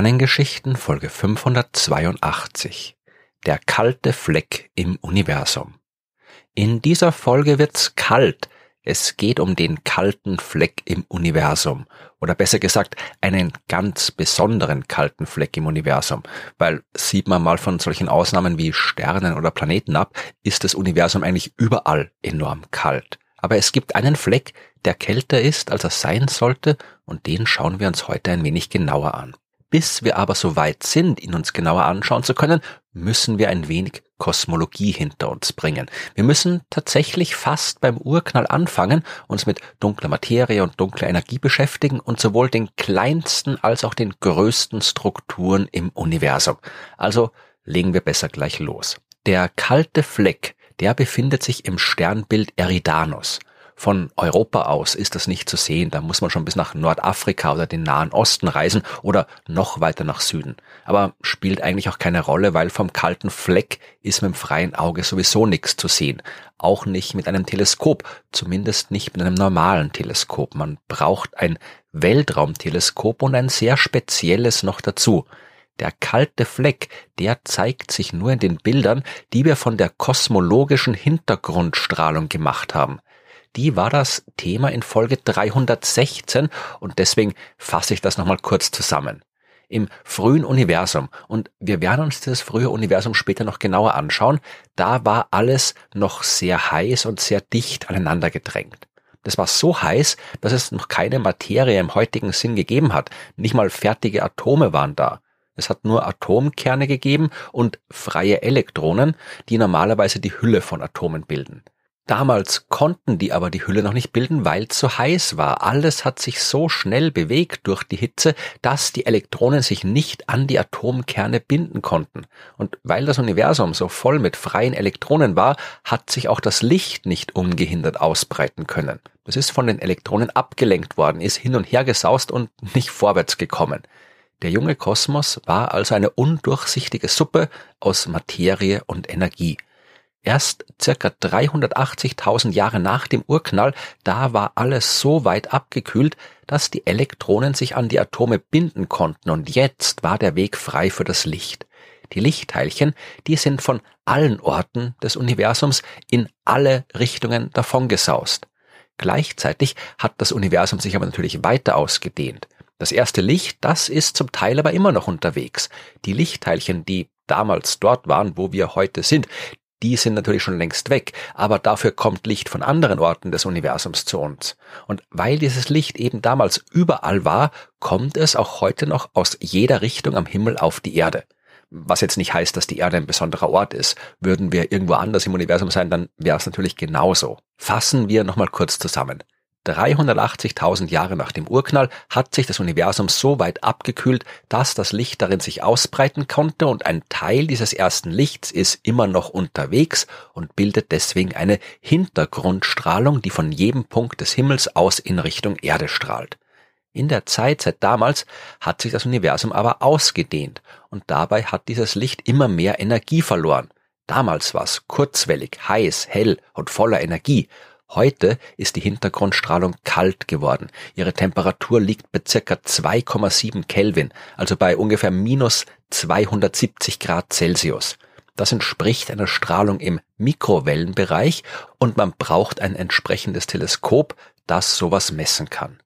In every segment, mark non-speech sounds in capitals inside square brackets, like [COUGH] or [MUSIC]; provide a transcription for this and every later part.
Sternengeschichten Folge 582 Der kalte Fleck im Universum. In dieser Folge wird's kalt. Es geht um den kalten Fleck im Universum. Oder besser gesagt, einen ganz besonderen kalten Fleck im Universum. Weil sieht man mal von solchen Ausnahmen wie Sternen oder Planeten ab, ist das Universum eigentlich überall enorm kalt. Aber es gibt einen Fleck, der kälter ist, als er sein sollte, und den schauen wir uns heute ein wenig genauer an. Bis wir aber so weit sind, ihn uns genauer anschauen zu können, müssen wir ein wenig Kosmologie hinter uns bringen. Wir müssen tatsächlich fast beim Urknall anfangen, uns mit dunkler Materie und dunkler Energie beschäftigen und sowohl den kleinsten als auch den größten Strukturen im Universum. Also legen wir besser gleich los. Der kalte Fleck, der befindet sich im Sternbild Eridanus. Von Europa aus ist das nicht zu sehen. Da muss man schon bis nach Nordafrika oder den Nahen Osten reisen oder noch weiter nach Süden. Aber spielt eigentlich auch keine Rolle, weil vom kalten Fleck ist mit dem freien Auge sowieso nichts zu sehen. Auch nicht mit einem Teleskop, zumindest nicht mit einem normalen Teleskop. Man braucht ein Weltraumteleskop und ein sehr spezielles noch dazu. Der kalte Fleck, der zeigt sich nur in den Bildern, die wir von der kosmologischen Hintergrundstrahlung gemacht haben die war das Thema in Folge 316 und deswegen fasse ich das nochmal kurz zusammen. Im frühen Universum, und wir werden uns das frühe Universum später noch genauer anschauen, da war alles noch sehr heiß und sehr dicht aneinander gedrängt. Das war so heiß, dass es noch keine Materie im heutigen Sinn gegeben hat. Nicht mal fertige Atome waren da. Es hat nur Atomkerne gegeben und freie Elektronen, die normalerweise die Hülle von Atomen bilden. Damals konnten die aber die Hülle noch nicht bilden, weil so heiß war. Alles hat sich so schnell bewegt durch die Hitze, dass die Elektronen sich nicht an die Atomkerne binden konnten. Und weil das Universum so voll mit freien Elektronen war, hat sich auch das Licht nicht ungehindert ausbreiten können. Das ist von den Elektronen abgelenkt worden, ist hin und her gesaust und [LAUGHS] nicht vorwärts gekommen. Der junge Kosmos war also eine undurchsichtige Suppe aus Materie und Energie. Erst circa 380.000 Jahre nach dem Urknall, da war alles so weit abgekühlt, dass die Elektronen sich an die Atome binden konnten und jetzt war der Weg frei für das Licht. Die Lichtteilchen, die sind von allen Orten des Universums in alle Richtungen davongesaust. Gleichzeitig hat das Universum sich aber natürlich weiter ausgedehnt. Das erste Licht, das ist zum Teil aber immer noch unterwegs. Die Lichtteilchen, die damals dort waren, wo wir heute sind, die sind natürlich schon längst weg, aber dafür kommt Licht von anderen Orten des Universums zu uns. Und weil dieses Licht eben damals überall war, kommt es auch heute noch aus jeder Richtung am Himmel auf die Erde. Was jetzt nicht heißt, dass die Erde ein besonderer Ort ist. Würden wir irgendwo anders im Universum sein, dann wäre es natürlich genauso. Fassen wir nochmal kurz zusammen. 380.000 Jahre nach dem Urknall hat sich das Universum so weit abgekühlt, dass das Licht darin sich ausbreiten konnte und ein Teil dieses ersten Lichts ist immer noch unterwegs und bildet deswegen eine Hintergrundstrahlung, die von jedem Punkt des Himmels aus in Richtung Erde strahlt. In der Zeit seit damals hat sich das Universum aber ausgedehnt und dabei hat dieses Licht immer mehr Energie verloren. Damals war es kurzwellig, heiß, hell und voller Energie Heute ist die Hintergrundstrahlung kalt geworden. Ihre Temperatur liegt bei circa 2,7 Kelvin, also bei ungefähr minus 270 Grad Celsius. Das entspricht einer Strahlung im Mikrowellenbereich und man braucht ein entsprechendes Teleskop, das sowas messen kann.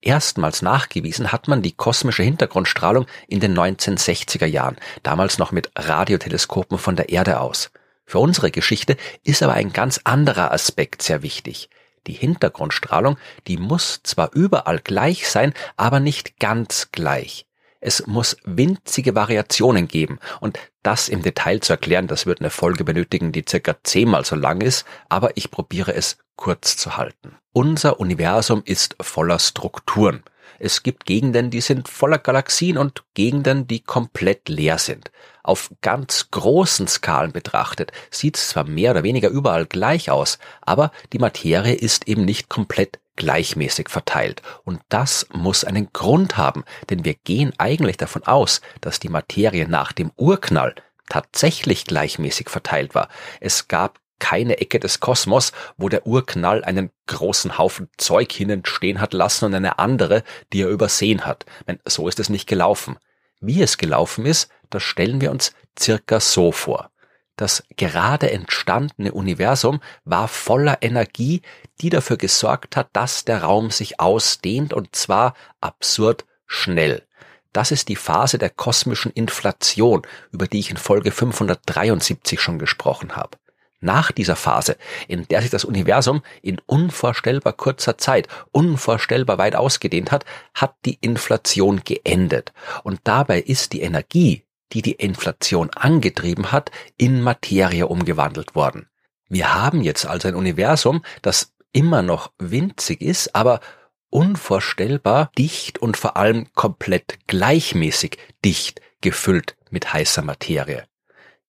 Erstmals nachgewiesen hat man die kosmische Hintergrundstrahlung in den 1960er Jahren, damals noch mit Radioteleskopen von der Erde aus. Für unsere Geschichte ist aber ein ganz anderer Aspekt sehr wichtig. Die Hintergrundstrahlung, die muss zwar überall gleich sein, aber nicht ganz gleich. Es muss winzige Variationen geben und das im Detail zu erklären, das wird eine Folge benötigen, die circa zehnmal so lang ist, aber ich probiere es kurz zu halten. Unser Universum ist voller Strukturen. Es gibt Gegenden, die sind voller Galaxien und Gegenden, die komplett leer sind. Auf ganz großen Skalen betrachtet sieht es zwar mehr oder weniger überall gleich aus, aber die Materie ist eben nicht komplett gleichmäßig verteilt. Und das muss einen Grund haben, denn wir gehen eigentlich davon aus, dass die Materie nach dem Urknall tatsächlich gleichmäßig verteilt war. Es gab keine Ecke des Kosmos, wo der Urknall einen großen Haufen Zeug hinentstehen hat lassen und eine andere, die er übersehen hat. Meine, so ist es nicht gelaufen. Wie es gelaufen ist, das stellen wir uns circa so vor. Das gerade entstandene Universum war voller Energie, die dafür gesorgt hat, dass der Raum sich ausdehnt und zwar absurd schnell. Das ist die Phase der kosmischen Inflation, über die ich in Folge 573 schon gesprochen habe. Nach dieser Phase, in der sich das Universum in unvorstellbar kurzer Zeit, unvorstellbar weit ausgedehnt hat, hat die Inflation geendet. Und dabei ist die Energie, die die Inflation angetrieben hat, in Materie umgewandelt worden. Wir haben jetzt also ein Universum, das immer noch winzig ist, aber unvorstellbar dicht und vor allem komplett gleichmäßig dicht gefüllt mit heißer Materie.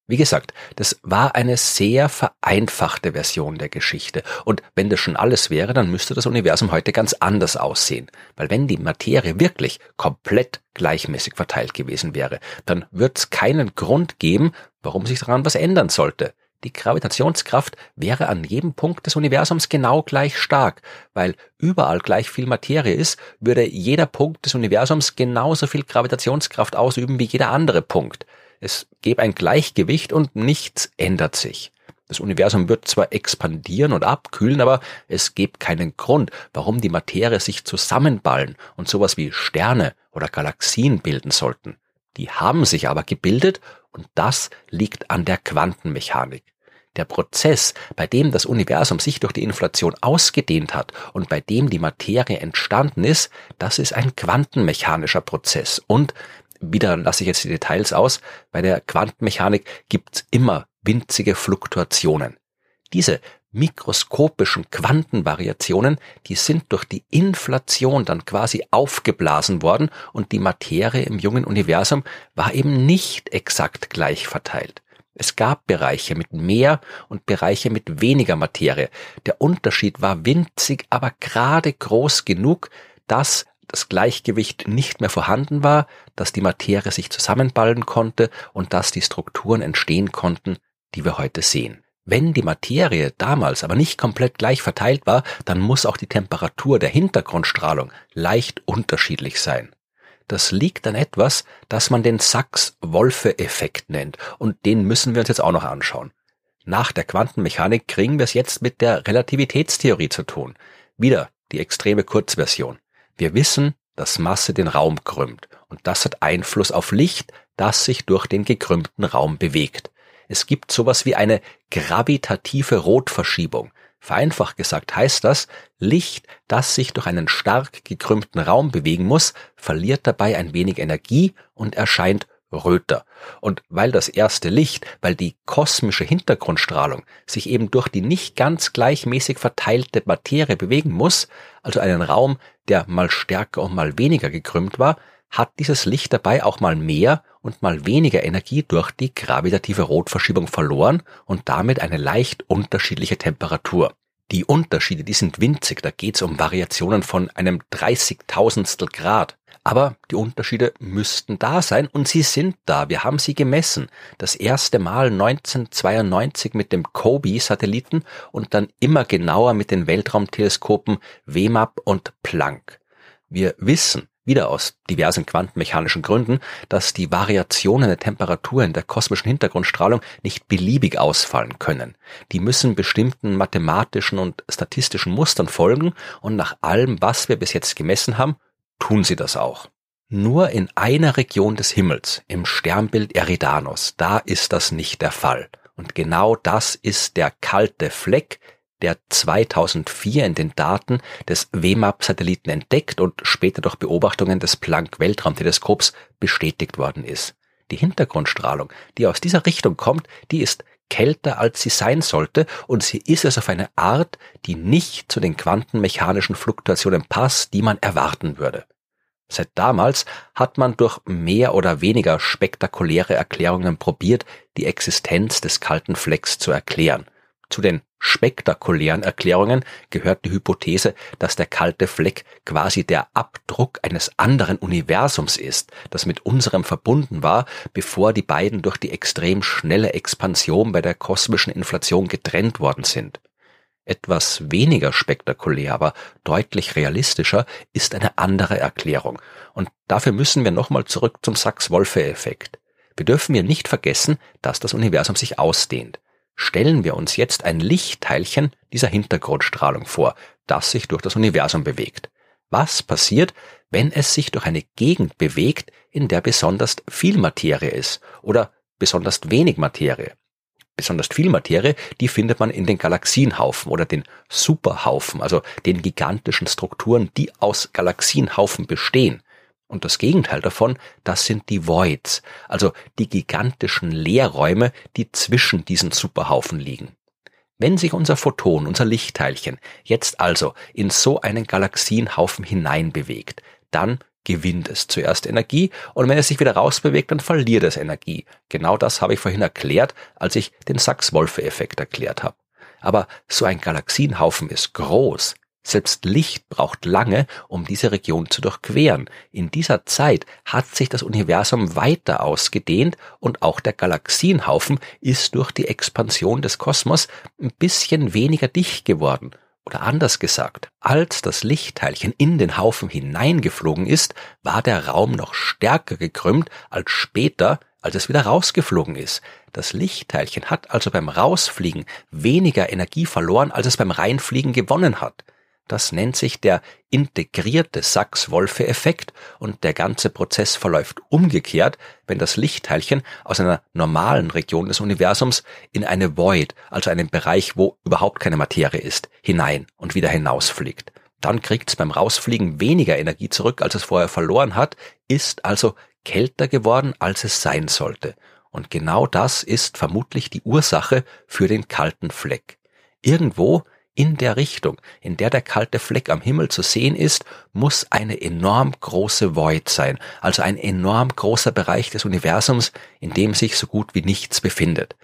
Wie gesagt, das war eine sehr vereinfachte Version der Geschichte. Und wenn das schon alles wäre, dann müsste das Universum heute ganz anders aussehen. Weil wenn die Materie wirklich komplett gleichmäßig verteilt gewesen wäre, dann wird es keinen Grund geben, warum sich daran was ändern sollte. Die Gravitationskraft wäre an jedem Punkt des Universums genau gleich stark, weil überall gleich viel Materie ist, würde jeder Punkt des Universums genauso viel Gravitationskraft ausüben wie jeder andere Punkt. Es gäbe ein Gleichgewicht und nichts ändert sich. Das Universum wird zwar expandieren und abkühlen, aber es gibt keinen Grund, warum die Materie sich zusammenballen und sowas wie Sterne oder Galaxien bilden sollten. Die haben sich aber gebildet und das liegt an der Quantenmechanik. Der Prozess, bei dem das Universum sich durch die Inflation ausgedehnt hat und bei dem die Materie entstanden ist, das ist ein quantenmechanischer Prozess. Und wieder lasse ich jetzt die Details aus, bei der Quantenmechanik gibt's immer winzige Fluktuationen. Diese mikroskopischen Quantenvariationen, die sind durch die Inflation dann quasi aufgeblasen worden und die Materie im jungen Universum war eben nicht exakt gleich verteilt. Es gab Bereiche mit mehr und Bereiche mit weniger Materie. Der Unterschied war winzig, aber gerade groß genug, dass das Gleichgewicht nicht mehr vorhanden war, dass die Materie sich zusammenballen konnte und dass die Strukturen entstehen konnten, die wir heute sehen. Wenn die Materie damals aber nicht komplett gleich verteilt war, dann muss auch die Temperatur der Hintergrundstrahlung leicht unterschiedlich sein. Das liegt an etwas, das man den Sachs-Wolfe-Effekt nennt, und den müssen wir uns jetzt auch noch anschauen. Nach der Quantenmechanik kriegen wir es jetzt mit der Relativitätstheorie zu tun. Wieder die extreme Kurzversion. Wir wissen, dass Masse den Raum krümmt, und das hat Einfluss auf Licht, das sich durch den gekrümmten Raum bewegt. Es gibt sowas wie eine gravitative Rotverschiebung. Vereinfacht gesagt heißt das, Licht, das sich durch einen stark gekrümmten Raum bewegen muss, verliert dabei ein wenig Energie und erscheint röter. Und weil das erste Licht, weil die kosmische Hintergrundstrahlung sich eben durch die nicht ganz gleichmäßig verteilte Materie bewegen muss, also einen Raum, der mal stärker und mal weniger gekrümmt war, hat dieses Licht dabei auch mal mehr und mal weniger Energie durch die gravitative Rotverschiebung verloren und damit eine leicht unterschiedliche Temperatur. Die Unterschiede, die sind winzig, da geht es um Variationen von einem dreißigtausendstel Grad. Aber die Unterschiede müssten da sein und sie sind da. Wir haben sie gemessen. Das erste Mal 1992 mit dem COBE-Satelliten und dann immer genauer mit den Weltraumteleskopen WMAP und Planck. Wir wissen, wieder aus diversen quantenmechanischen Gründen, dass die Variationen der Temperatur in der kosmischen Hintergrundstrahlung nicht beliebig ausfallen können. Die müssen bestimmten mathematischen und statistischen Mustern folgen und nach allem, was wir bis jetzt gemessen haben, tun sie das auch. Nur in einer Region des Himmels, im Sternbild Eridanos, da ist das nicht der Fall. Und genau das ist der kalte Fleck, der 2004 in den Daten des WMAP-Satelliten entdeckt und später durch Beobachtungen des Planck-Weltraumteleskops bestätigt worden ist. Die Hintergrundstrahlung, die aus dieser Richtung kommt, die ist kälter als sie sein sollte und sie ist es auf eine Art, die nicht zu den quantenmechanischen Fluktuationen passt, die man erwarten würde. Seit damals hat man durch mehr oder weniger spektakuläre Erklärungen probiert, die Existenz des kalten Flecks zu erklären. Zu den spektakulären Erklärungen gehört die Hypothese, dass der kalte Fleck quasi der Abdruck eines anderen Universums ist, das mit unserem verbunden war, bevor die beiden durch die extrem schnelle Expansion bei der kosmischen Inflation getrennt worden sind. Etwas weniger spektakulär, aber deutlich realistischer ist eine andere Erklärung. Und dafür müssen wir nochmal zurück zum Sachs-Wolfe-Effekt. Wir dürfen hier nicht vergessen, dass das Universum sich ausdehnt. Stellen wir uns jetzt ein Lichtteilchen dieser Hintergrundstrahlung vor, das sich durch das Universum bewegt. Was passiert, wenn es sich durch eine Gegend bewegt, in der besonders viel Materie ist oder besonders wenig Materie? Besonders viel Materie, die findet man in den Galaxienhaufen oder den Superhaufen, also den gigantischen Strukturen, die aus Galaxienhaufen bestehen. Und das Gegenteil davon, das sind die Voids, also die gigantischen Leerräume, die zwischen diesen Superhaufen liegen. Wenn sich unser Photon, unser Lichtteilchen, jetzt also in so einen Galaxienhaufen hineinbewegt, dann gewinnt es zuerst Energie und wenn es sich wieder rausbewegt, dann verliert es Energie. Genau das habe ich vorhin erklärt, als ich den Sachs-Wolfe-Effekt erklärt habe. Aber so ein Galaxienhaufen ist groß, selbst Licht braucht lange, um diese Region zu durchqueren. In dieser Zeit hat sich das Universum weiter ausgedehnt und auch der Galaxienhaufen ist durch die Expansion des Kosmos ein bisschen weniger dicht geworden. Oder anders gesagt, als das Lichtteilchen in den Haufen hineingeflogen ist, war der Raum noch stärker gekrümmt als später, als es wieder rausgeflogen ist. Das Lichtteilchen hat also beim Rausfliegen weniger Energie verloren, als es beim Reinfliegen gewonnen hat. Das nennt sich der integrierte Sachs-Wolfe-Effekt und der ganze Prozess verläuft umgekehrt, wenn das Lichtteilchen aus einer normalen Region des Universums in eine Void, also einen Bereich, wo überhaupt keine Materie ist, hinein und wieder hinausfliegt. Dann kriegt es beim Rausfliegen weniger Energie zurück, als es vorher verloren hat, ist also kälter geworden, als es sein sollte. Und genau das ist vermutlich die Ursache für den kalten Fleck. Irgendwo in der Richtung, in der der kalte Fleck am Himmel zu sehen ist, muss eine enorm große Void sein, also ein enorm großer Bereich des Universums, in dem sich so gut wie nichts befindet.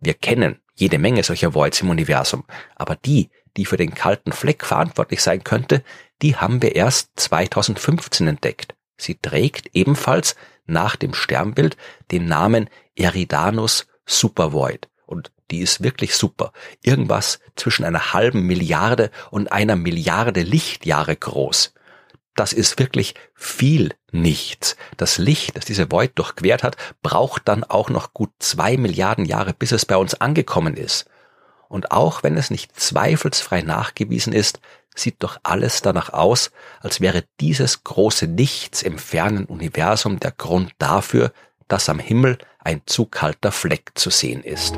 Wir kennen jede Menge solcher Voids im Universum, aber die, die für den kalten Fleck verantwortlich sein könnte, die haben wir erst 2015 entdeckt. Sie trägt ebenfalls nach dem Sternbild den Namen Eridanus Supervoid. Und die ist wirklich super. Irgendwas zwischen einer halben Milliarde und einer Milliarde Lichtjahre groß. Das ist wirklich viel nichts. Das Licht, das diese Void durchquert hat, braucht dann auch noch gut zwei Milliarden Jahre, bis es bei uns angekommen ist. Und auch wenn es nicht zweifelsfrei nachgewiesen ist, sieht doch alles danach aus, als wäre dieses große Nichts im fernen Universum der Grund dafür, dass am Himmel ein zu kalter Fleck zu sehen ist.